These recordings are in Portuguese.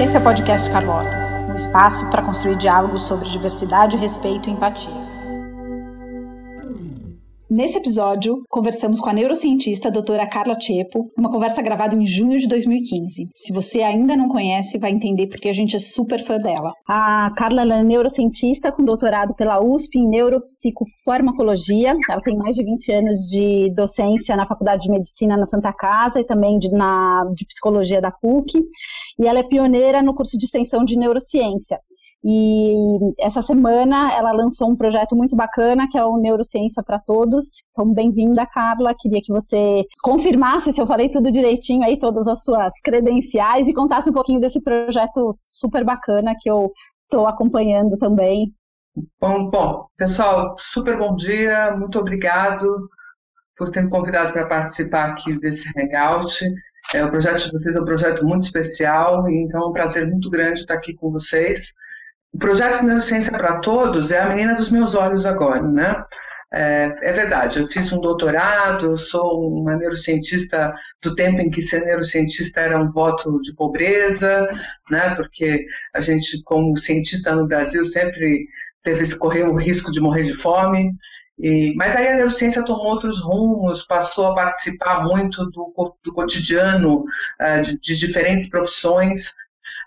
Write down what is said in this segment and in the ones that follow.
Esse é o podcast Carlotas, um espaço para construir diálogos sobre diversidade, respeito e empatia. Nesse episódio, conversamos com a neurocientista doutora Carla Tiepo, uma conversa gravada em junho de 2015. Se você ainda não conhece, vai entender porque a gente é super fã dela. A Carla é neurocientista com doutorado pela USP em neuropsicofarmacologia. Ela tem mais de 20 anos de docência na Faculdade de Medicina na Santa Casa e também de, na, de psicologia da PUC. E ela é pioneira no curso de extensão de neurociência. E essa semana ela lançou um projeto muito bacana que é o Neurociência para Todos. Então, bem-vinda, Carla. Queria que você confirmasse se eu falei tudo direitinho aí, todas as suas credenciais e contasse um pouquinho desse projeto super bacana que eu estou acompanhando também. Bom, bom, pessoal, super bom dia, muito obrigado por ter me convidado para participar aqui desse Hangout. É, o projeto de vocês é um projeto muito especial, então é um prazer muito grande estar aqui com vocês. O projeto Neurociência para Todos é a menina dos meus olhos agora, né? É, é, verdade, eu fiz um doutorado, sou uma neurocientista do tempo em que ser neurocientista era um voto de pobreza, né? Porque a gente, como cientista no Brasil, sempre teve esse correr o risco de morrer de fome. E, mas aí a neurociência tomou outros rumos, passou a participar muito do, do cotidiano uh, de, de diferentes profissões,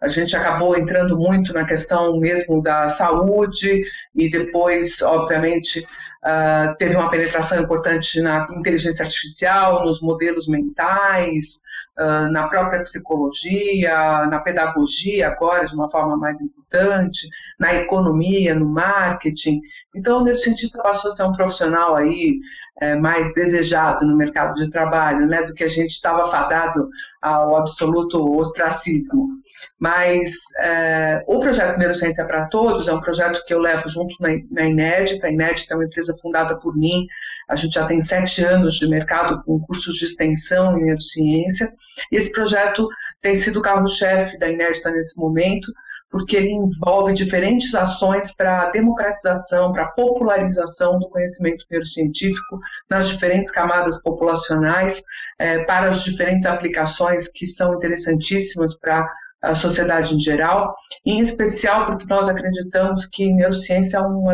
a gente acabou entrando muito na questão mesmo da saúde e depois, obviamente, uh, teve uma penetração importante na inteligência artificial, nos modelos mentais, uh, na própria psicologia, na pedagogia agora de uma forma mais importante, na economia, no marketing. Então, o neurocientista passou a ser um profissional aí é, mais desejado no mercado de trabalho, né, do que a gente estava fadado ao absoluto ostracismo. Mas é, o projeto Neurociência para Todos é um projeto que eu levo junto na, na Inédita. A Inédita é uma empresa fundada por mim. A gente já tem sete anos de mercado com cursos de extensão em neurociência. E esse projeto tem sido o carro-chefe da Inédita nesse momento, porque ele envolve diferentes ações para a democratização, para a popularização do conhecimento neurocientífico nas diferentes camadas populacionais, é, para as diferentes aplicações que são interessantíssimas para a sociedade em geral, em especial porque nós acreditamos que neurociência é um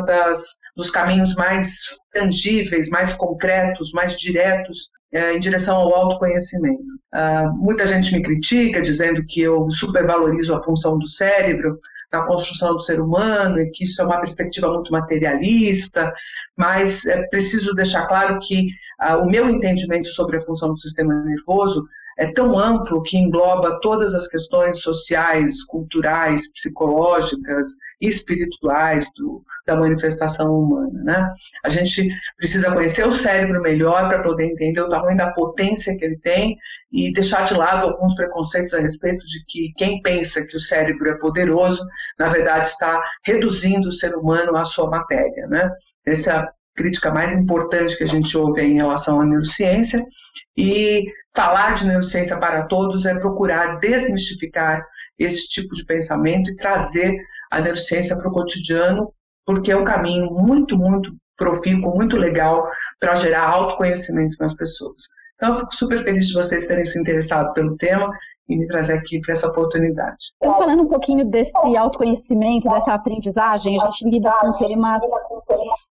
dos caminhos mais tangíveis, mais concretos, mais diretos é, em direção ao autoconhecimento. Uh, muita gente me critica dizendo que eu supervalorizo a função do cérebro na construção do ser humano e que isso é uma perspectiva muito materialista, mas é preciso deixar claro que uh, o meu entendimento sobre a função do sistema nervoso é tão amplo que engloba todas as questões sociais, culturais, psicológicas e espirituais do, da manifestação humana. Né? A gente precisa conhecer o cérebro melhor para poder entender o tamanho da potência que ele tem e deixar de lado alguns preconceitos a respeito de que quem pensa que o cérebro é poderoso, na verdade está reduzindo o ser humano à sua matéria. Né? Essa é crítica mais importante que a gente ouve em relação à neurociência. E falar de neurociência para todos é procurar desmistificar esse tipo de pensamento e trazer a neurociência para o cotidiano, porque é um caminho muito, muito profícuo, muito legal para gerar autoconhecimento nas pessoas. Então, eu fico super feliz de vocês terem se interessado pelo tema e me trazer aqui para essa oportunidade. Então, falando um pouquinho desse autoconhecimento, dessa aprendizagem, a gente lida com temas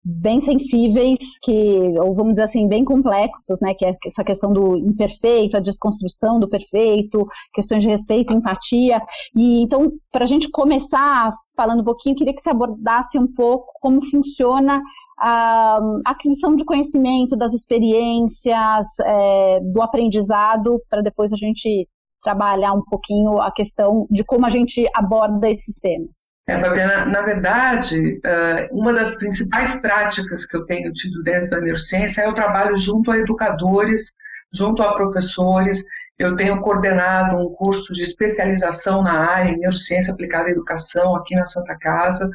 bem sensíveis, que, ou vamos dizer assim, bem complexos, né? Que é essa questão do imperfeito, a desconstrução do perfeito, questões de respeito, empatia. E então, para a gente começar falando um pouquinho, queria que você abordasse um pouco como funciona a aquisição de conhecimento, das experiências, é, do aprendizado, para depois a gente trabalhar um pouquinho a questão de como a gente aborda esses temas. É, Fabiana, na verdade, eh, uma das principais práticas que eu tenho tido dentro da neurociência é o trabalho junto a educadores, junto a professores. Eu tenho coordenado um curso de especialização na área em neurociência aplicada à educação aqui na Santa Casa.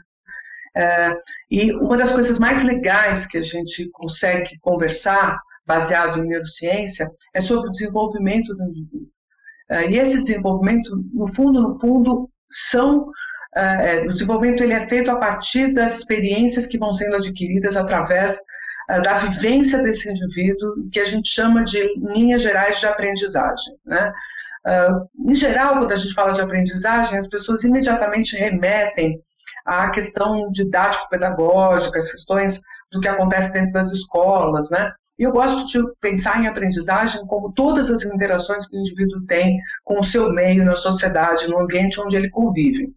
Eh, e uma das coisas mais legais que a gente consegue conversar, baseado em neurociência, é sobre o desenvolvimento do indivíduo. Eh, e esse desenvolvimento, no fundo, no fundo, são uh, o desenvolvimento ele é feito a partir das experiências que vão sendo adquiridas através da vivência desse indivíduo, que a gente chama de linhas gerais de aprendizagem. Né? em geral, quando a gente fala de aprendizagem, as pessoas imediatamente remetem à questão didático-pedagógica, as questões do que acontece dentro das escolas, né? E eu gosto de pensar em aprendizagem como todas as interações que o indivíduo tem com o seu meio, na sociedade, no ambiente onde ele convive.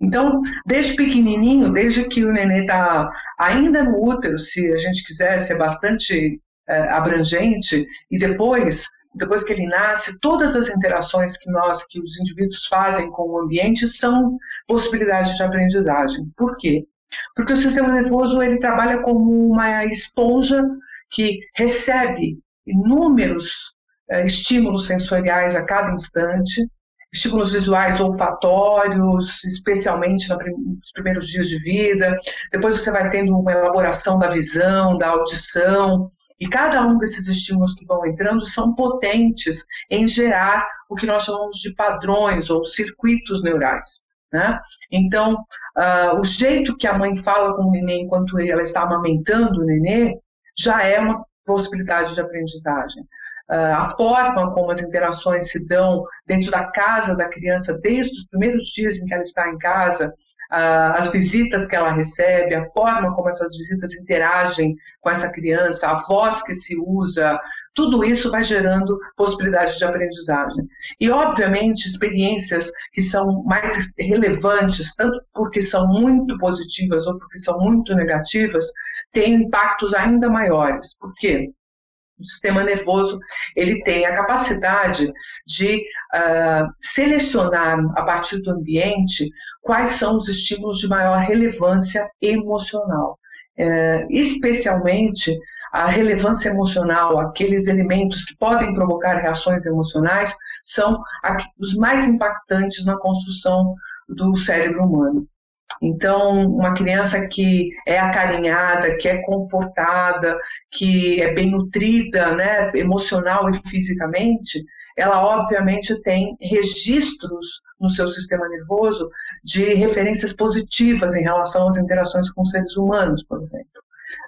Então, desde pequenininho, desde que o nenê está ainda no útero, se a gente quiser ser bastante é, abrangente, e depois, depois que ele nasce, todas as interações que nós, que os indivíduos fazem com o ambiente são possibilidades de aprendizagem. Por quê? Porque o sistema nervoso ele trabalha como uma esponja que recebe inúmeros é, estímulos sensoriais a cada instante, estímulos visuais olfatórios, especialmente nos primeiros dias de vida. Depois você vai tendo uma elaboração da visão, da audição. E cada um desses estímulos que vão entrando são potentes em gerar o que nós chamamos de padrões ou circuitos neurais. Né? Então, uh, o jeito que a mãe fala com o neném enquanto ela está amamentando o nenê já é uma possibilidade de aprendizagem. Uh, a forma como as interações se dão dentro da casa da criança, desde os primeiros dias em que ela está em casa, uh, as visitas que ela recebe, a forma como essas visitas interagem com essa criança, a voz que se usa, tudo isso vai gerando possibilidades de aprendizagem. E, obviamente, experiências que são mais relevantes, tanto porque são muito positivas ou porque são muito negativas, têm impactos ainda maiores. Por quê? O sistema nervoso ele tem a capacidade de uh, selecionar a partir do ambiente quais são os estímulos de maior relevância emocional, uh, especialmente a relevância emocional, aqueles elementos que podem provocar reações emocionais, são os mais impactantes na construção do cérebro humano. Então, uma criança que é acarinhada, que é confortada, que é bem nutrida, né, emocional e fisicamente, ela obviamente tem registros no seu sistema nervoso de referências positivas em relação às interações com seres humanos, por exemplo.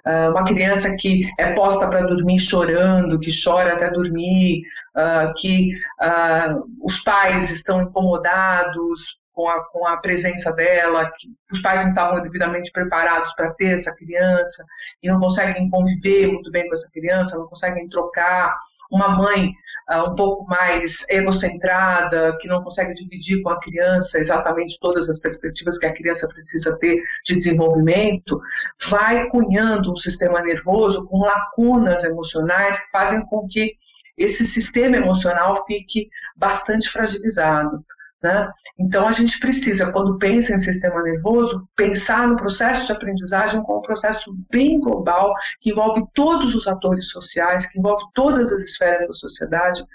Uh, uma criança que é posta para dormir chorando, que chora até dormir, uh, que uh, os pais estão incomodados com a, com a presença dela, que os pais não estavam devidamente preparados para ter essa criança e não conseguem conviver muito bem com essa criança, não conseguem trocar. Uma mãe um pouco mais egocentrada, que não consegue dividir com a criança exatamente todas as perspectivas que a criança precisa ter de desenvolvimento, vai cunhando um sistema nervoso com lacunas emocionais que fazem com que esse sistema emocional fique bastante fragilizado. Né? Então, a gente precisa, quando pensa em sistema nervoso, pensar no processo de aprendizagem como um processo bem global, que envolve todos os atores sociais, que envolve todas as esferas da sociedade,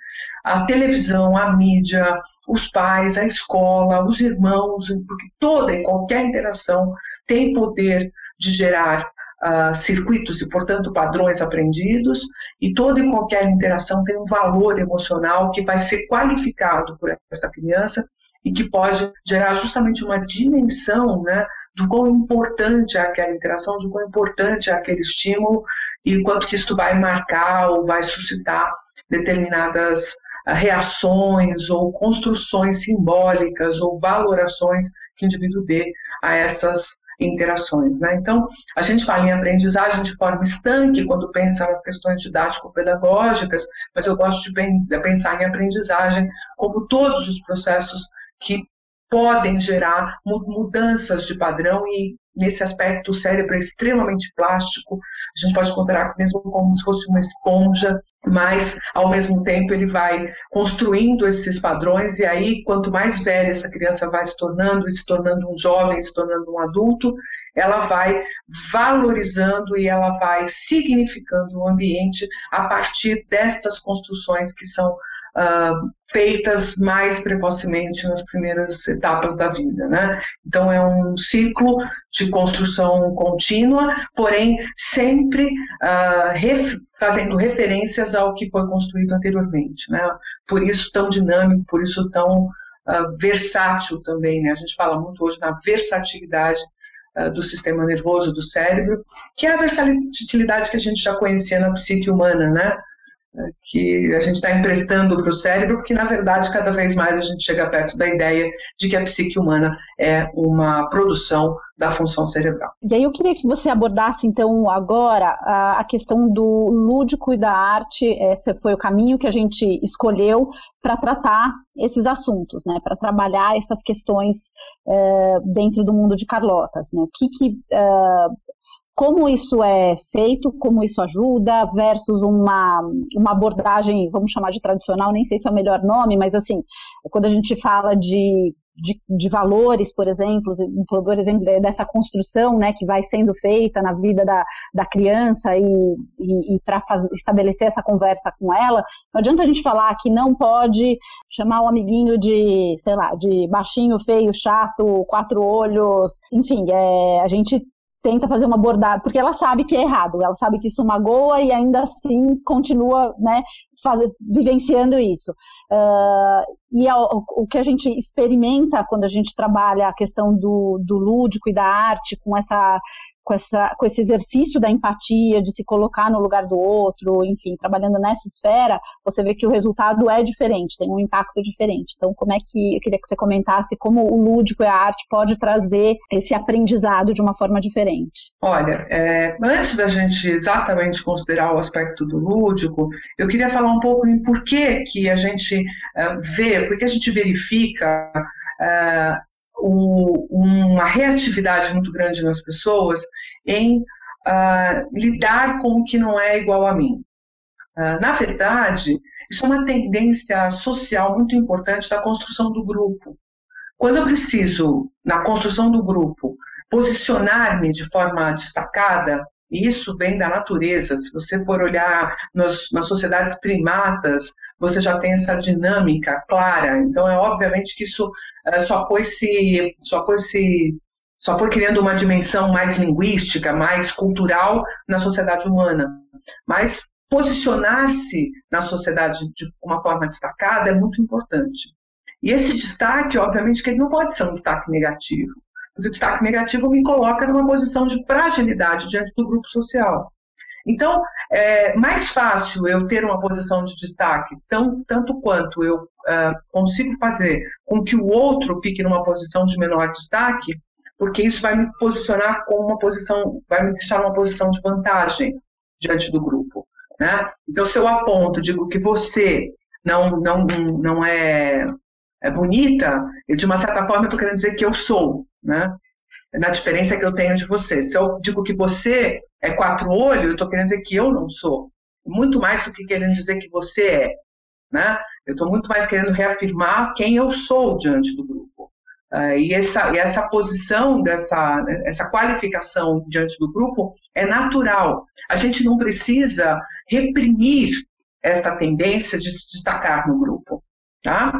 a televisão, a mídia, os pais, a escola, os irmãos, porque toda e qualquer interação tem poder de gerar Uh, circuitos e, portanto, padrões aprendidos, e toda e qualquer interação tem um valor emocional que vai ser qualificado por essa criança e que pode gerar justamente uma dimensão né, do quão importante é aquela interação, do quão importante é aquele estímulo e quanto que isso vai marcar ou vai suscitar determinadas ah, reações ou construções simbólicas ou valorações que o indivíduo dê a essas interações. Né? Então, a gente fala em aprendizagem de forma estanque quando pensa nas questões didático-pedagógicas, mas eu gosto de pensar em aprendizagem como todos os processos que podem gerar mudanças de padrão e nesse aspecto o cérebro é extremamente plástico, a gente pode considerar mesmo como se fosse uma esponja, mas ao mesmo tempo ele vai construindo esses padrões e aí quanto mais velha essa criança vai se tornando, se tornando um jovem, se tornando um adulto, ela vai valorizando e ela vai significando o ambiente a partir destas construções que são uh, feitas mais precocemente nas primeiras etapas da vida. Né? Então, é um ciclo de construção contínua, porém sempre uh, ref fazendo referências ao que foi construído anteriormente. Né? Por isso tão dinâmico, por isso tão uh, versátil também. Né? A gente fala muito hoje na versatilidade do sistema nervoso, do cérebro, que é a versatilidade que a gente já conhecia na psique humana, né? Que a gente está emprestando para o cérebro, porque na verdade cada vez mais a gente chega perto da ideia de que a psique humana é uma produção da função cerebral. E aí eu queria que você abordasse então agora a questão do lúdico e da arte. Esse foi o caminho que a gente escolheu para tratar esses assuntos, né? Para trabalhar essas questões é, dentro do mundo de Carlotas, né? O que que é, como isso é feito, como isso ajuda, versus uma, uma abordagem, vamos chamar de tradicional, nem sei se é o melhor nome, mas assim, quando a gente fala de, de, de valores, por exemplo, por exemplo, dessa construção né, que vai sendo feita na vida da, da criança e, e, e para estabelecer essa conversa com ela, não adianta a gente falar que não pode chamar o amiguinho de, sei lá, de baixinho, feio, chato, quatro olhos, enfim, é, a gente tenta fazer uma abordagem, porque ela sabe que é errado, ela sabe que isso magoa e ainda assim continua, né, faz, vivenciando isso. Uh, e é o, que a gente experimenta quando a gente trabalha a questão do, do lúdico e da arte com essa com, essa, com esse exercício da empatia, de se colocar no lugar do outro, enfim, trabalhando nessa esfera, você vê que o resultado é diferente, tem um impacto diferente. Então, como é que eu queria que você comentasse como o lúdico e a arte pode trazer esse aprendizado de uma forma diferente? Olha, é, antes da gente exatamente considerar o aspecto do lúdico, eu queria falar um pouco em por que, que a gente é, vê, por que a gente verifica é, o, uma reatividade muito grande nas pessoas em uh, lidar com o que não é igual a mim. Uh, na verdade, isso é uma tendência social muito importante da construção do grupo. Quando eu preciso, na construção do grupo, posicionar-me de forma destacada, e isso vem da natureza. Se você for olhar nos, nas sociedades primatas, você já tem essa dinâmica clara. Então, é obviamente que isso é, só foi se, só foi se, só foi criando uma dimensão mais linguística, mais cultural na sociedade humana. Mas posicionar-se na sociedade de uma forma destacada é muito importante. E esse destaque, obviamente, que ele não pode ser um destaque negativo o destaque negativo me coloca numa posição de fragilidade diante do grupo social. Então, é mais fácil eu ter uma posição de destaque, tão, tanto quanto eu uh, consigo fazer com que o outro fique numa posição de menor destaque, porque isso vai me posicionar como uma posição, vai me deixar numa posição de vantagem diante do grupo. Né? Então, se eu aponto, digo que você não, não, não é, é bonita, eu, de uma certa forma, estou querendo dizer que eu sou né? Na diferença que eu tenho de você. Se eu digo que você é quatro olhos, eu estou querendo dizer que eu não sou. Muito mais do que querendo dizer que você é. Né? Eu estou muito mais querendo reafirmar quem eu sou diante do grupo. Uh, e, essa, e essa posição, dessa, essa qualificação diante do grupo é natural. A gente não precisa reprimir esta tendência de se destacar no grupo. Tá?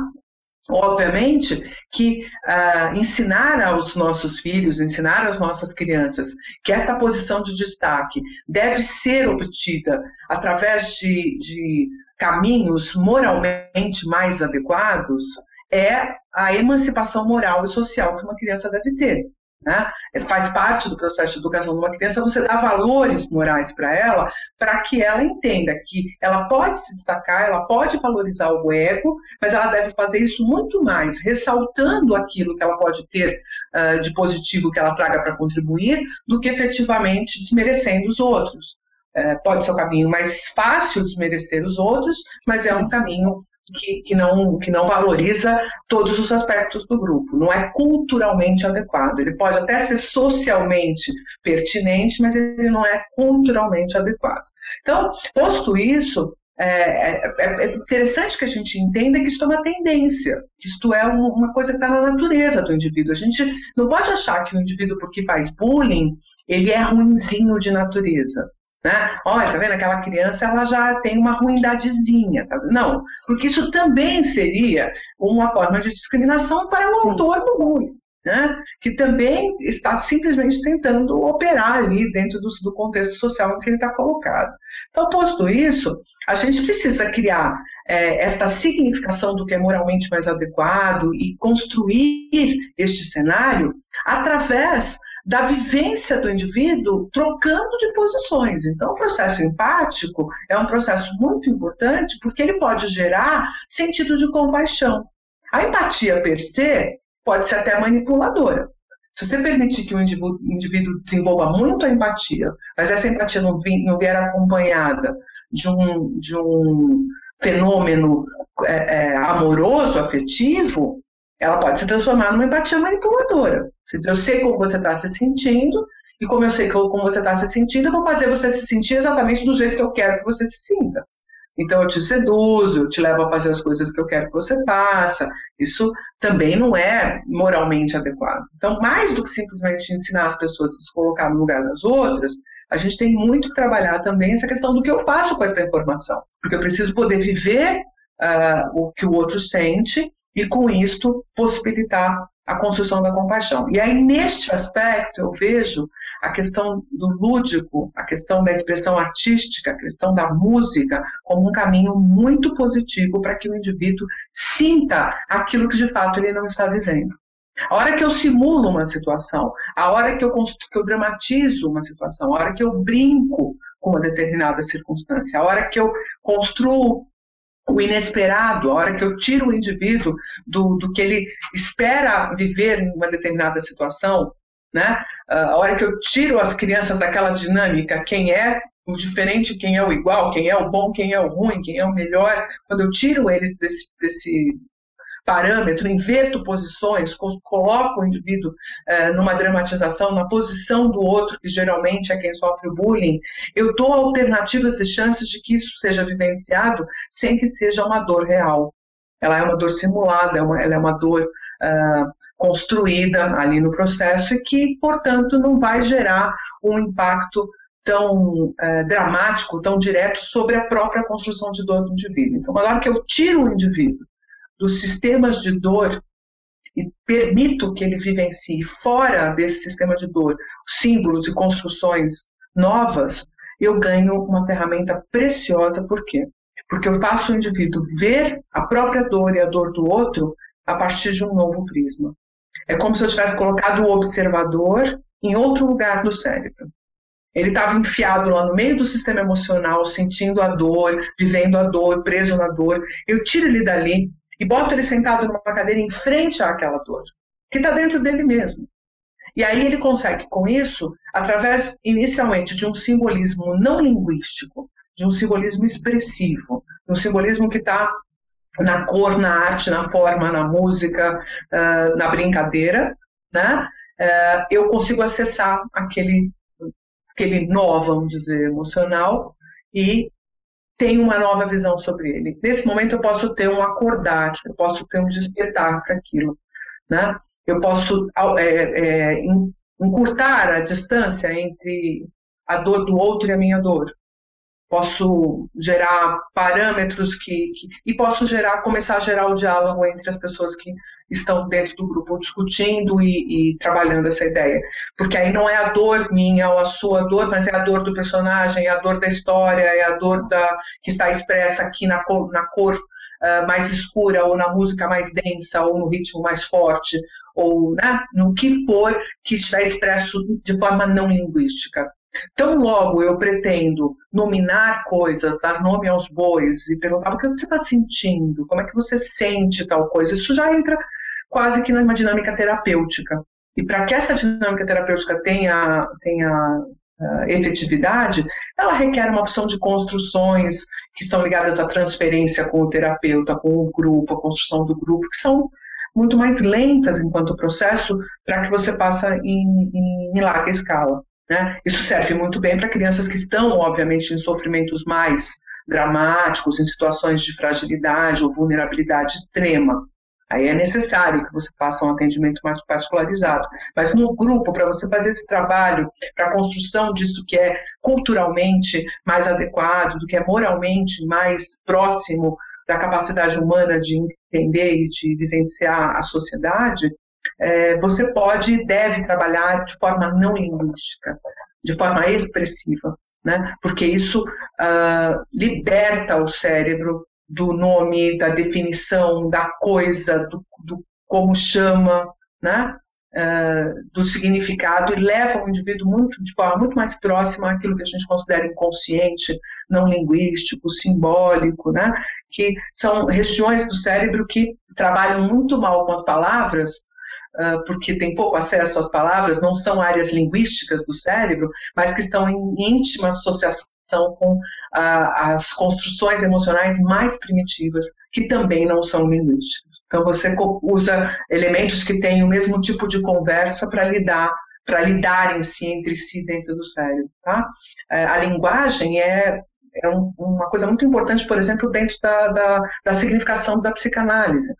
Obviamente que uh, ensinar aos nossos filhos, ensinar às nossas crianças que esta posição de destaque deve ser obtida através de, de caminhos moralmente mais adequados é a emancipação moral e social que uma criança deve ter. Né? Faz parte do processo de educação de uma criança você dar valores morais para ela, para que ela entenda que ela pode se destacar, ela pode valorizar o ego, mas ela deve fazer isso muito mais, ressaltando aquilo que ela pode ter uh, de positivo que ela traga para contribuir, do que efetivamente desmerecendo os outros. Uh, pode ser o caminho mais fácil desmerecer os outros, mas é um caminho que, que, não, que não valoriza todos os aspectos do grupo, não é culturalmente adequado. Ele pode até ser socialmente pertinente, mas ele não é culturalmente adequado. Então, posto isso, é, é, é interessante que a gente entenda que isto é uma tendência, que isto é uma coisa que está na natureza do indivíduo. A gente não pode achar que o indivíduo, porque faz bullying, ele é ruinzinho de natureza. Né? Olha, tá vendo? Aquela criança ela já tem uma ruindadezinha. Tá? Não, porque isso também seria uma forma de discriminação para o autor do bullying. Né? que também está simplesmente tentando operar ali dentro do, do contexto social em que ele está colocado. Então, posto isso, a gente precisa criar é, esta significação do que é moralmente mais adequado e construir este cenário através da vivência do indivíduo trocando de posições. Então, o processo empático é um processo muito importante porque ele pode gerar sentido de compaixão. A empatia per se pode ser até manipuladora. Se você permitir que o indivíduo, desenvolva muito a empatia, mas essa empatia não, não vier acompanhada de um, de um fenômeno é, é, amoroso, afetivo, ela pode se transformar numa empatia manipuladora. Quer dizer, eu sei como você está se sentindo, e como eu sei como você está se sentindo, eu vou fazer você se sentir exatamente do jeito que eu quero que você se sinta. Então eu te seduzo, eu te levo a fazer as coisas que eu quero que você faça. Isso também não é moralmente adequado. Então, mais do que simplesmente ensinar as pessoas a se colocar no lugar das outras, a gente tem muito que trabalhar também essa questão do que eu faço com essa informação. Porque eu preciso poder viver uh, o que o outro sente e, com isto, possibilitar a construção da compaixão. E aí, neste aspecto, eu vejo a questão do lúdico, a questão da expressão artística, a questão da música, como um caminho muito positivo para que o indivíduo sinta aquilo que de fato ele não está vivendo. A hora que eu simulo uma situação, a hora que eu, que eu dramatizo uma situação, a hora que eu brinco com uma determinada circunstância, a hora que eu construo o inesperado, a hora que eu tiro o indivíduo do, do que ele espera viver em uma determinada situação, né? A hora que eu tiro as crianças daquela dinâmica, quem é o diferente, quem é o igual, quem é o bom, quem é o ruim, quem é o melhor, quando eu tiro eles desse, desse parâmetro, inverto posições, coloco o indivíduo eh, numa dramatização, na posição do outro, que geralmente é quem sofre o bullying, eu dou alternativas e chances de que isso seja vivenciado sem que seja uma dor real. Ela é uma dor simulada, é ela é uma dor uh, construída ali no processo e que, portanto, não vai gerar um impacto tão é, dramático, tão direto sobre a própria construção de dor do indivíduo. Então, na hora que eu tiro o indivíduo dos sistemas de dor e permito que ele vivencie fora desse sistema de dor símbolos e construções novas, eu ganho uma ferramenta preciosa. Por quê? Porque eu faço o indivíduo ver a própria dor e a dor do outro a partir de um novo prisma. É como se eu tivesse colocado o observador em outro lugar do cérebro. Ele estava enfiado lá no meio do sistema emocional, sentindo a dor, vivendo a dor, preso na dor. Eu tiro ele dali e boto ele sentado numa cadeira em frente àquela dor, que está dentro dele mesmo. E aí ele consegue, com isso, através inicialmente de um simbolismo não linguístico, de um simbolismo expressivo, um simbolismo que está na cor, na arte, na forma, na música, uh, na brincadeira, né? Uh, eu consigo acessar aquele, aquele nó, vamos dizer, emocional e tenho uma nova visão sobre ele. Nesse momento eu posso ter um acordar, eu posso ter um despertar para aquilo, né? Eu posso é, é, encurtar a distância entre a dor do outro e a minha dor posso gerar parâmetros que, que, e posso gerar começar a gerar o diálogo entre as pessoas que estão dentro do grupo discutindo e, e, trabalhando essa ideia. Porque aí não é a dor minha ou a sua dor mas é a dor do personagem é a dor da história é a dor da que está expressa aqui na cor, na cor uh, mais escura ou na música mais densa ou no ritmo mais forte ou né, no que for que estiver expresso de forma não linguística Tão logo eu pretendo nominar coisas, dar nome aos bois e perguntar o que você está sentindo, como é que você sente tal coisa, isso já entra quase que numa dinâmica terapêutica. E para que essa dinâmica terapêutica tenha, tenha uh, efetividade, ela requer uma opção de construções que estão ligadas à transferência com o terapeuta, com o grupo, a construção do grupo, que são muito mais lentas enquanto processo para que você passe em, em, em larga escala. Né? Isso serve muito bem para crianças que estão, obviamente, em sofrimentos mais dramáticos, em situações de fragilidade ou vulnerabilidade extrema. Aí é necessário que você faça um atendimento mais particularizado. Mas no grupo, para você fazer esse trabalho, para a construção disso que é culturalmente mais adequado, do que é moralmente mais próximo da capacidade humana de entender e de vivenciar a sociedade, é, você pode e deve trabalhar de forma não linguística, de forma expressiva, né? porque isso uh, liberta o cérebro do nome, da definição, da coisa, do, do como chama, né? uh, do significado e levam o indivíduo muito, de forma muito mais próxima àquilo que a gente considera inconsciente, não linguístico, simbólico, né? que são regiões do cérebro que trabalham muito mal com as palavras, porque tem pouco acesso às palavras, não são áreas linguísticas do cérebro, mas que estão em íntima associação com as construções emocionais mais primitivas, que também não são linguísticas. Então, você usa elementos que têm o mesmo tipo de conversa para lidar para lidarem si entre si dentro do cérebro. Tá? É, a linguagem é, é um, uma coisa muito importante, por exemplo, dentro da, da, da significação da psicanálise.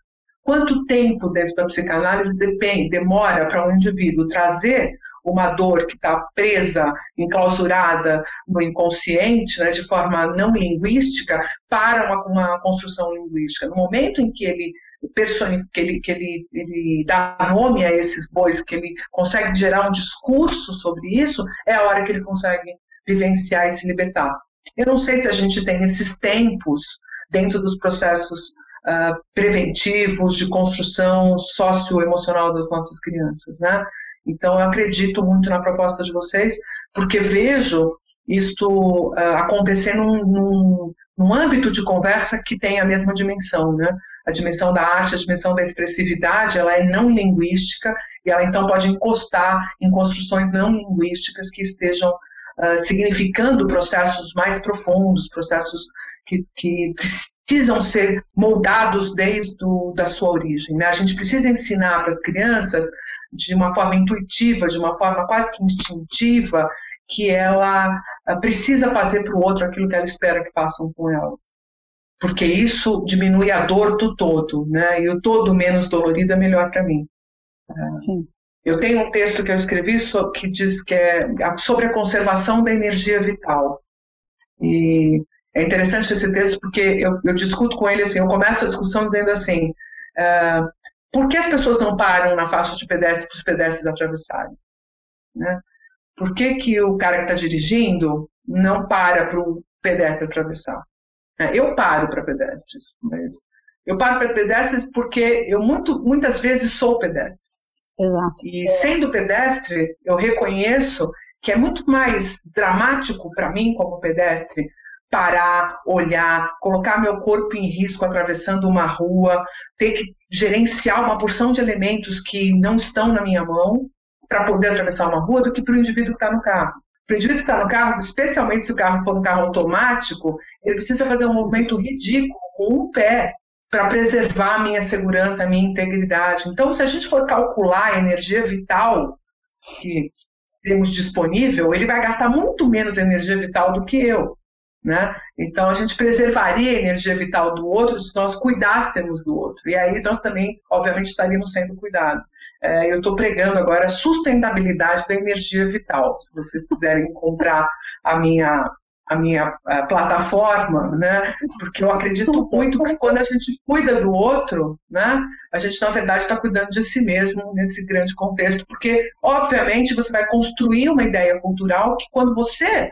Quanto tempo dentro da psicanálise depende, demora para um indivíduo trazer uma dor que está presa, enclausurada no inconsciente, né, de forma não linguística, para uma, uma construção linguística. No momento em que ele que ele, que ele, ele dá nome a esses bois, que ele consegue gerar um discurso sobre isso, é a hora que ele consegue vivenciar e se libertar. Eu não sei se a gente tem esses tempos dentro dos processos uh, preventivos de construção socioemocional das nossas crianças, né? Então, eu acredito muito na proposta de vocês, porque vejo isto uh, acontecer num, num, num, âmbito de conversa que tem a mesma dimensão, né? A dimensão da arte, a dimensão da expressividade, ela é não linguística e ela então pode encostar em construções não linguísticas que estejam uh, significando processos mais profundos, processos que, que precisam ser moldados desde do, da sua origem. Né? A gente precisa ensinar para as crianças de uma forma intuitiva, de uma forma quase que instintiva, que ela ah, precisa fazer para o outro aquilo que ela espera que façam com ela. Porque isso diminui a dor do todo, né? E o todo menos dolorido é melhor para mim. Sim. Eu tenho um texto que eu escrevi que diz que é sobre a conservação da energia vital. E é interessante esse texto porque eu, eu discuto com ele assim, eu começo a discussão dizendo assim, uh, por que as pessoas não param na faixa de pedestre para os pedestres atravessarem? Né? Por que, que o cara que está dirigindo não para para o pedestre atravessar? É, eu paro para pedestres, mas eu paro para pedestres porque eu muito, muitas vezes sou pedestre. Exato. E sendo pedestre, eu reconheço que é muito mais dramático para mim como pedestre parar, olhar, colocar meu corpo em risco atravessando uma rua, ter que gerenciar uma porção de elementos que não estão na minha mão para poder atravessar uma rua do que para o indivíduo que está no carro. Para o indivíduo que está no carro, especialmente se o carro for um carro automático, ele precisa fazer um movimento ridículo com um pé para preservar a minha segurança, a minha integridade. Então, se a gente for calcular a energia vital que temos disponível, ele vai gastar muito menos energia vital do que eu. Né? Então, a gente preservaria a energia vital do outro se nós cuidássemos do outro. E aí nós também, obviamente, estaríamos sendo cuidados. É, eu estou pregando agora a sustentabilidade da energia vital. Se vocês quiserem comprar a minha, a minha a plataforma, né? porque eu acredito muito que quando a gente cuida do outro, né? a gente, na verdade, está cuidando de si mesmo nesse grande contexto. Porque, obviamente, você vai construir uma ideia cultural que, quando você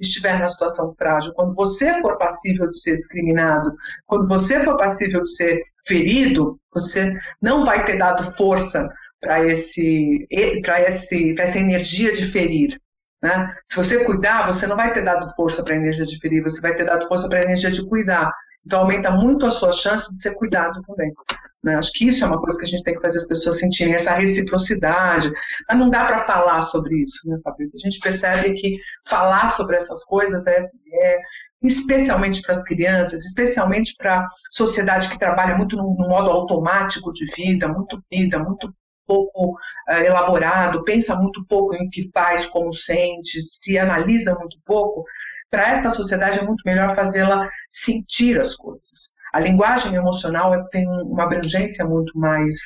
estiver na situação frágil, quando você for passível de ser discriminado, quando você for passível de ser ferido, você não vai ter dado força para esse, para esse, essa energia de ferir. Né? Se você cuidar, você não vai ter dado força para a energia de ferir, você vai ter dado força para a energia de cuidar. Então aumenta muito a sua chance de ser cuidado também. Né? Acho que isso é uma coisa que a gente tem que fazer as pessoas sentirem, essa reciprocidade. Mas não dá para falar sobre isso, né, Fabrício? A gente percebe que falar sobre essas coisas é, é especialmente para as crianças, especialmente para a sociedade que trabalha muito no, no, modo automático de vida, muito vida, muito pouco uh, elaborado, pensa muito pouco em o que faz, como sente, se analisa muito pouco. Para esta sociedade é muito melhor fazê-la sentir as coisas. A linguagem emocional tem uma abrangência muito mais.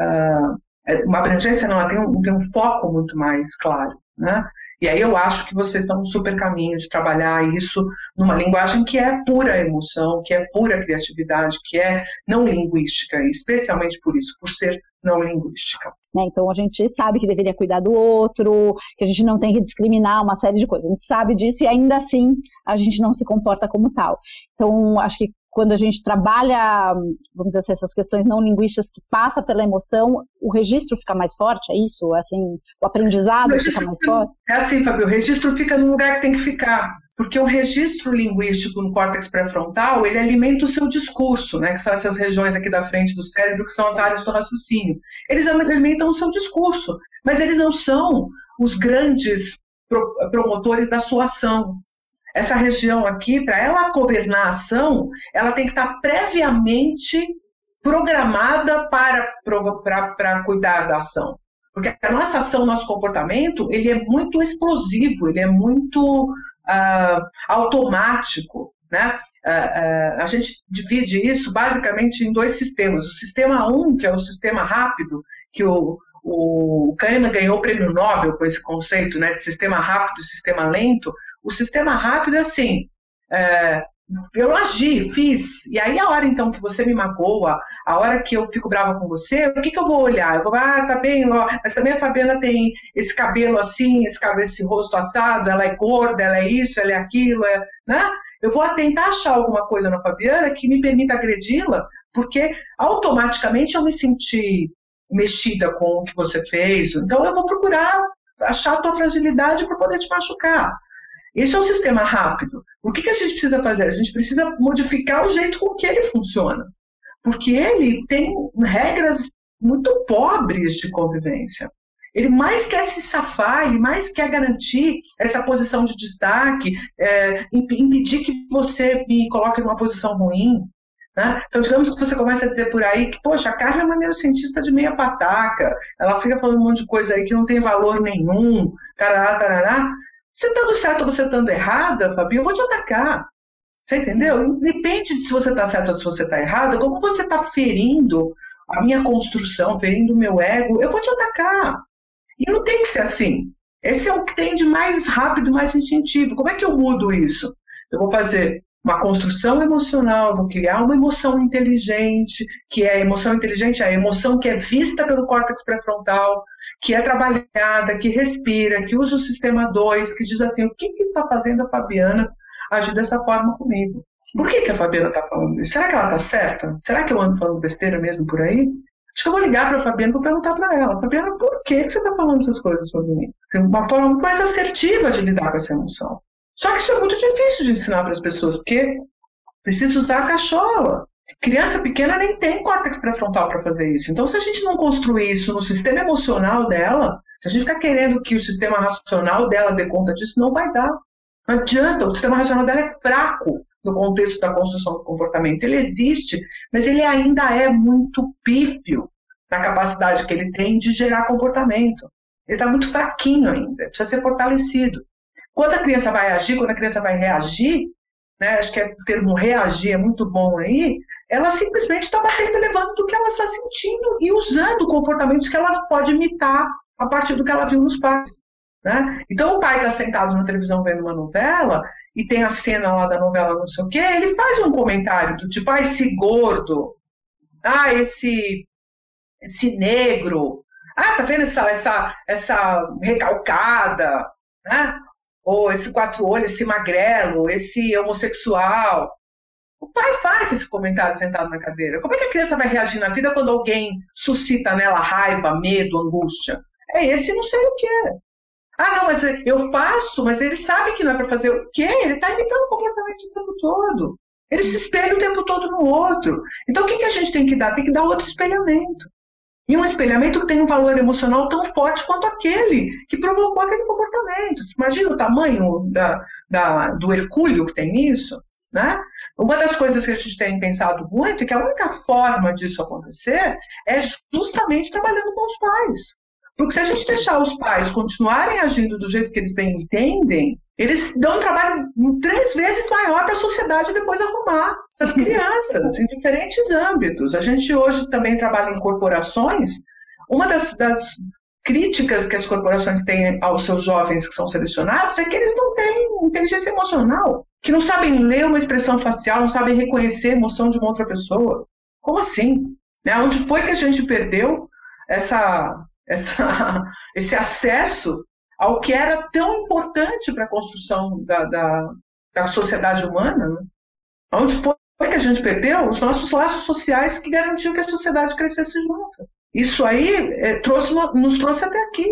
Uh, uma abrangência, não, ela tem um, tem um foco muito mais claro. Né? E aí eu acho que vocês estão no super caminho de trabalhar isso numa linguagem que é pura emoção, que é pura criatividade, que é não linguística, especialmente por isso, por ser não linguística. Né, então a gente sabe que deveria cuidar do outro, que a gente não tem que discriminar uma série de coisas. A gente sabe disso e ainda assim a gente não se comporta como tal. Então acho que quando a gente trabalha, vamos dizer assim, essas questões não linguísticas que passa pela emoção, o registro fica mais forte, é isso? Assim, o aprendizado o fica mais forte? É assim, Fabio, o registro fica no lugar que tem que ficar. Porque o registro linguístico no córtex pré-frontal, ele alimenta o seu discurso, né, que são essas regiões aqui da frente do cérebro, que são as áreas do raciocínio. Eles alimentam o seu discurso, mas eles não são os grandes promotores da sua ação. Essa região aqui, para ela governar a ação, ela tem que estar previamente programada para, para, para cuidar da ação. Porque a nossa ação, nosso comportamento, ele é muito explosivo, ele é muito uh, automático, né? Uh, uh, a gente divide isso basicamente em dois sistemas. O sistema 1, um, que é o sistema rápido, que o, o Kahneman ganhou o prêmio Nobel com esse conceito né, de sistema rápido e sistema lento. O sistema rápido é assim, é, eu agi, fiz, e aí a hora então que você me magoa, a hora que eu fico brava com você, o que, que eu vou olhar? Eu vou, ah, tá bem, ó, mas também a Fabiana tem esse cabelo assim, esse, cabelo, esse rosto assado, ela é gorda, ela é isso, ela é aquilo, é, né? Eu vou tentar achar alguma coisa na Fabiana que me permita agredi-la, porque automaticamente eu me senti mexida com o que você fez, então eu vou procurar achar a tua fragilidade para poder te machucar. Esse é um sistema rápido. O que, que a gente precisa fazer? A gente precisa modificar o jeito com que ele funciona. Porque ele tem regras muito pobres de convivência. Ele mais quer se safar, ele mais quer garantir essa posição de destaque, é, impedir que você me coloque numa posição ruim. Né? Então, digamos que você começa a dizer por aí que, poxa, a Carla é uma neurocientista de meia pataca, ela fica falando um monte de coisa aí que não tem valor nenhum, tarará, tarará. Você estando certo ou você estando errada, Fabi, eu vou te atacar. Você entendeu? Independe de se você está certo ou se você está errada, como você está ferindo a minha construção, ferindo o meu ego, eu vou te atacar. E não tem que ser assim. Esse é o que tem de mais rápido, mais instintivo. Como é que eu mudo isso? Eu vou fazer uma construção emocional, vou criar uma emoção inteligente, que é a emoção inteligente, é a emoção que é vista pelo córtex pré-frontal, que é trabalhada, que respira, que usa o sistema 2, que diz assim, o que está fazendo a Fabiana agir dessa forma comigo? Por que, que a Fabiana está falando isso? Será que ela está certa? Será que eu ando falando besteira mesmo por aí? Acho que eu vou ligar para a Fabiana e perguntar para ela, Fabiana, por que, que você está falando essas coisas sobre mim? Tem uma forma muito mais assertiva de lidar com essa emoção. Só que isso é muito difícil de ensinar para as pessoas, porque precisa usar a cachola. Criança pequena nem tem córtex pré-frontal para fazer isso. Então, se a gente não construir isso no sistema emocional dela, se a gente ficar querendo que o sistema racional dela dê conta disso, não vai dar. Não adianta, o sistema racional dela é fraco no contexto da construção do comportamento. Ele existe, mas ele ainda é muito pífio na capacidade que ele tem de gerar comportamento. Ele está muito fraquinho ainda, precisa ser fortalecido. Quando a criança vai agir, quando a criança vai reagir, né, acho que é, o termo reagir é muito bom aí, ela simplesmente está batendo e levando do que ela está sentindo e usando comportamentos que ela pode imitar a partir do que ela viu nos pais. Né? Então o pai está sentado na televisão vendo uma novela e tem a cena lá da novela não sei o quê, ele faz um comentário do tipo, ah, esse gordo, ah, esse, esse negro, ah, tá vendo essa, essa, essa recalcada, né? Ou esse quatro olhos, esse magrelo, esse homossexual. O pai faz esse comentário sentado na cadeira. Como é que a criança vai reagir na vida quando alguém suscita nela raiva, medo, angústia? É esse não sei o que. Ah, não, mas eu faço, mas ele sabe que não é para fazer o quê? Ele está imitando o comportamento o tempo todo. Ele se espelha o tempo todo no outro. Então, o que, que a gente tem que dar? Tem que dar outro espelhamento. E um espelhamento que tem um valor emocional tão forte quanto aquele que provocou aquele comportamento. Imagina o tamanho da, da, do hercúleo que tem nisso? Né? Uma das coisas que a gente tem pensado muito é que a única forma disso acontecer é justamente trabalhando com os pais. Porque se a gente deixar os pais continuarem agindo do jeito que eles bem entendem, eles dão um trabalho três vezes maior para a sociedade depois arrumar essas crianças em diferentes âmbitos. A gente hoje também trabalha em corporações. Uma das, das críticas que as corporações têm aos seus jovens que são selecionados é que eles não têm inteligência emocional, que não sabem ler uma expressão facial, não sabem reconhecer a emoção de uma outra pessoa. Como assim? Né? Onde foi que a gente perdeu essa essa, esse acesso ao que era tão importante para a construção da, da, da, sociedade humana. Né? Onde foi que a gente perdeu os nossos laços sociais que garantiam que a sociedade crescesse junto. Isso aí é, trouxe, nos trouxe até aqui.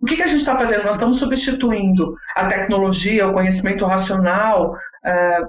O que, que a gente está fazendo? Nós estamos substituindo a tecnologia, o conhecimento racional, é,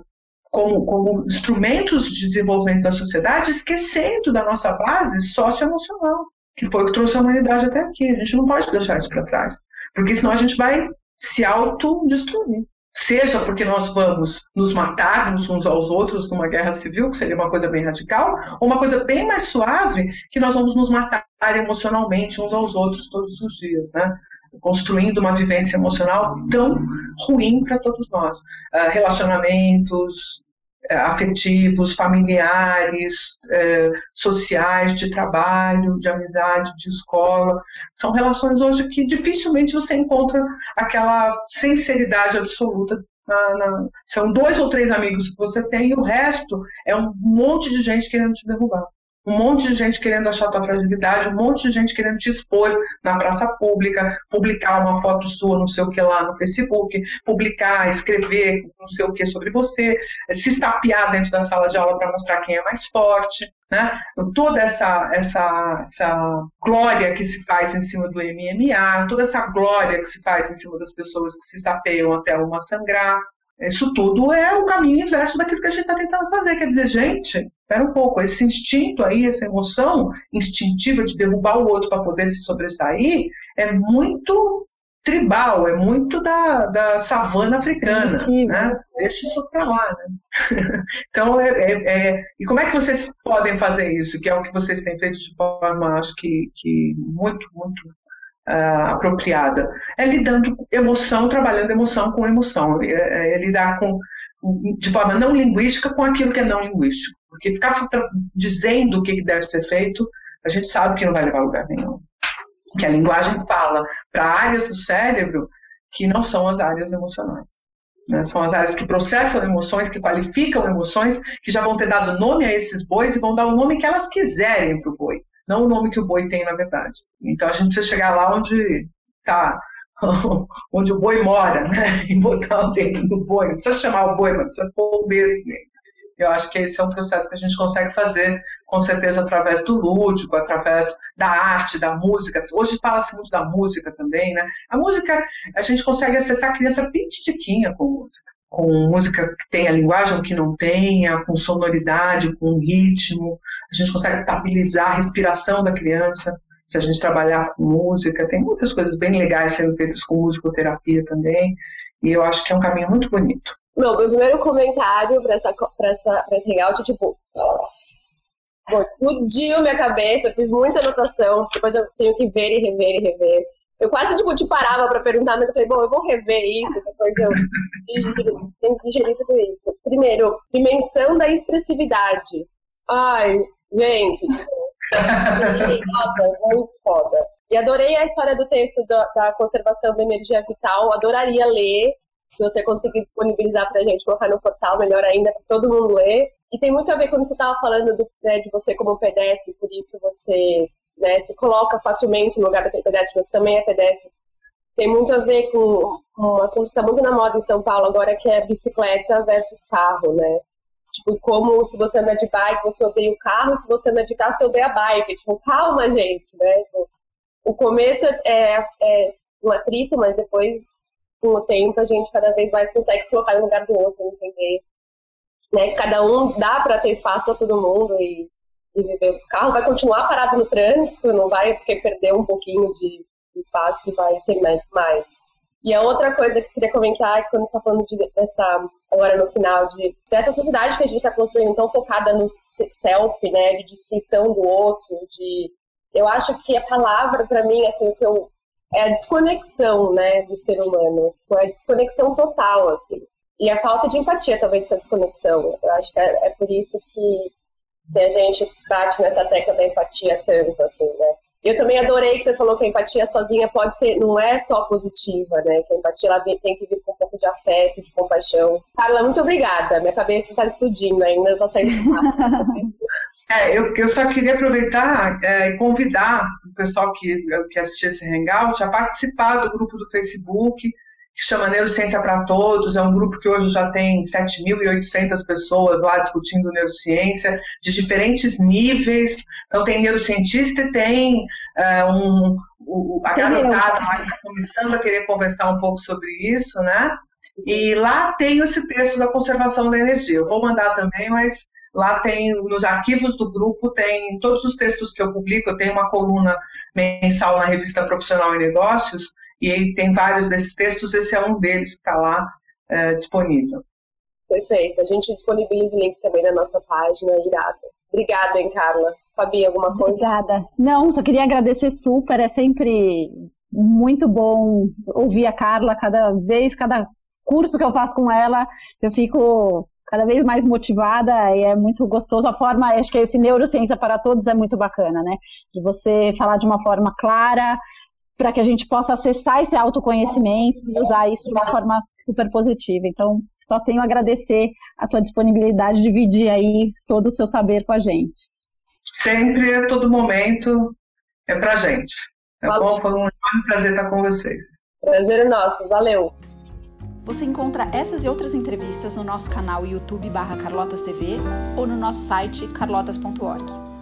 como, como, instrumentos de desenvolvimento da sociedade, esquecendo da nossa base socioemocional, que foi o que trouxe a humanidade até aqui. A gente não pode deixar isso para trás, porque senão a gente vai se autodestruir seja porque nós vamos nos matarmos uns aos outros numa guerra civil, que seria uma coisa bem radical, ou uma coisa bem mais suave, que nós vamos nos matar emocionalmente uns aos outros todos os dias, né? Construindo uma vivência emocional tão ruim para todos nós. Uh, relacionamentos, afetivos, familiares, é, sociais, de trabalho, de amizade, de escola. São relações hoje que dificilmente você encontra aquela sinceridade absoluta. Na, na... São dois ou três amigos que você tem e o resto é um monte de gente querendo te derrubar um monte de gente querendo achar tua fragilidade, um monte de gente querendo te expor na praça pública, publicar uma foto sua, não sei o que lá no Facebook, publicar, escrever não sei o que sobre você, se estapear dentro da sala de aula para mostrar quem é mais forte. Né? Toda essa, essa, essa glória que se faz em cima do MMA, toda essa glória que se faz em cima das pessoas que se estapeiam até uma sangrar, isso tudo é o caminho inverso daquilo que a gente está tentando fazer. Quer dizer, gente, espera um pouco, esse instinto aí, essa emoção instintiva de derrubar o outro para poder se sobressair, é muito tribal, é muito da, da savana africana, né? Deixa isso para lá, né? então, é, é, é, e como é que vocês podem fazer isso? Que é o que vocês têm feito de forma, acho que, que muito, muito uh, apropriada. É lidando emoção, trabalhando emoção com emoção. É, é lidar com, de forma não linguística com aquilo que é não linguístico. Porque ficar dizendo o que deve ser feito, a gente sabe que não vai levar a lugar nenhum. Que a linguagem fala para áreas do cérebro que não são as áreas emocionais. Né? São as áreas que processam emoções, que qualificam emoções, que já vão ter dado nome a esses bois e vão dar o nome que elas quiserem para o boi não o nome que o boi tem, na verdade. Então a gente precisa chegar lá onde está onde o boi mora, né? E botar o dedo no boi. Não precisa chamar o boi, mas precisa pôr o dedo nele. Eu acho que esse é um processo que a gente consegue fazer, com certeza, através do lúdico, através da arte, da música. Hoje fala-se muito da música também, né? A música, a gente consegue acessar a criança pitiquinha com música com música que tenha linguagem que não tenha, com sonoridade, com ritmo. A gente consegue estabilizar a respiração da criança se a gente trabalhar com música. Tem muitas coisas bem legais sendo feitas com musicoterapia também. E eu acho que é um caminho muito bonito. Meu, meu primeiro comentário para essa, pra essa, pra esse hangout é tipo. Bom, explodiu minha cabeça, eu fiz muita anotação, depois eu tenho que ver e rever e rever. Eu quase tipo, te parava para perguntar, mas eu falei, bom, eu vou rever isso, depois eu tenho que digerir tudo isso. Primeiro, dimensão da expressividade. Ai, gente, nossa, muito foda. E adorei a história do texto da, da, conservação da energia vital, adoraria ler. Se você conseguir disponibilizar para a gente, colocar no portal, melhor ainda, para todo mundo ler. E tem muito a ver, como você estava falando, do, né, de você como pedestre, por isso você né, se coloca facilmente no lugar daquele pedestre, você também é pedestre. Tem muito a ver com um assunto que está muito na moda em São Paulo agora, que é bicicleta versus carro, né? Tipo, como se você anda de bike, você odeia o carro, se você anda de carro, você odeia a bike. Tipo, calma, gente, né? O começo é, é um atrito, mas depois, com o tempo, a gente cada vez mais consegue se colocar no lugar do outro, entender né, que cada um dá para ter espaço para todo mundo e e viver. O carro vai continuar parado no trânsito, não vai porque perdeu um pouquinho de espaço que vai ter mais. E a outra coisa que eu queria comentar é que quando está falando de, dessa, agora no final, de, dessa sociedade que a gente está construindo tão focada no self, né, de destruição do outro, de... Eu acho que a palavra, para mim, assim, o que eu... É a desconexão, né, do ser humano. É a desconexão total, assim. E a falta de empatia, talvez, dessa desconexão. Eu acho que é, é por isso que que a gente bate nessa tecla da empatia tanto, assim, né? Eu também adorei que você falou que a empatia sozinha pode ser, não é só positiva, né? Que a empatia ela tem que vir com um pouco de afeto, de compaixão. Carla, muito obrigada. Minha cabeça está explodindo ainda, está saindo é, eu, eu só queria aproveitar é, e convidar o pessoal que, que assistiu esse Hangout a participar do grupo do Facebook, que chama Neurociência para Todos, é um grupo que hoje já tem 7.800 pessoas lá discutindo neurociência, de diferentes níveis. Então, tem neurocientista e tem uh, um, o, a garotada está começando a querer conversar um pouco sobre isso, né? E lá tem esse texto da conservação da energia. Eu vou mandar também, mas lá tem, nos arquivos do grupo, tem todos os textos que eu publico. Eu tenho uma coluna mensal na revista Profissional em Negócios, e tem vários desses textos, esse é um deles que está lá é, disponível. Perfeito. A gente disponibiliza o link também na nossa página, irado. Obrigada, hein, Carla. Fabi, alguma coisa? Obrigada. Não, só queria agradecer super. É sempre muito bom ouvir a Carla cada vez, cada curso que eu faço com ela, eu fico cada vez mais motivada e é muito gostoso a forma, acho que esse neurociência para todos é muito bacana, né? De você falar de uma forma clara para que a gente possa acessar esse autoconhecimento e usar isso de uma forma super positiva. Então, só tenho a agradecer a tua disponibilidade de dividir aí todo o seu saber com a gente. Sempre, a todo momento, é pra gente. É Valeu. bom, foi um enorme prazer estar com vocês. Prazer é nosso, valeu. Você encontra essas e outras entrevistas no nosso canal YouTube barra Carlotas TV ou no nosso site carlotas.org.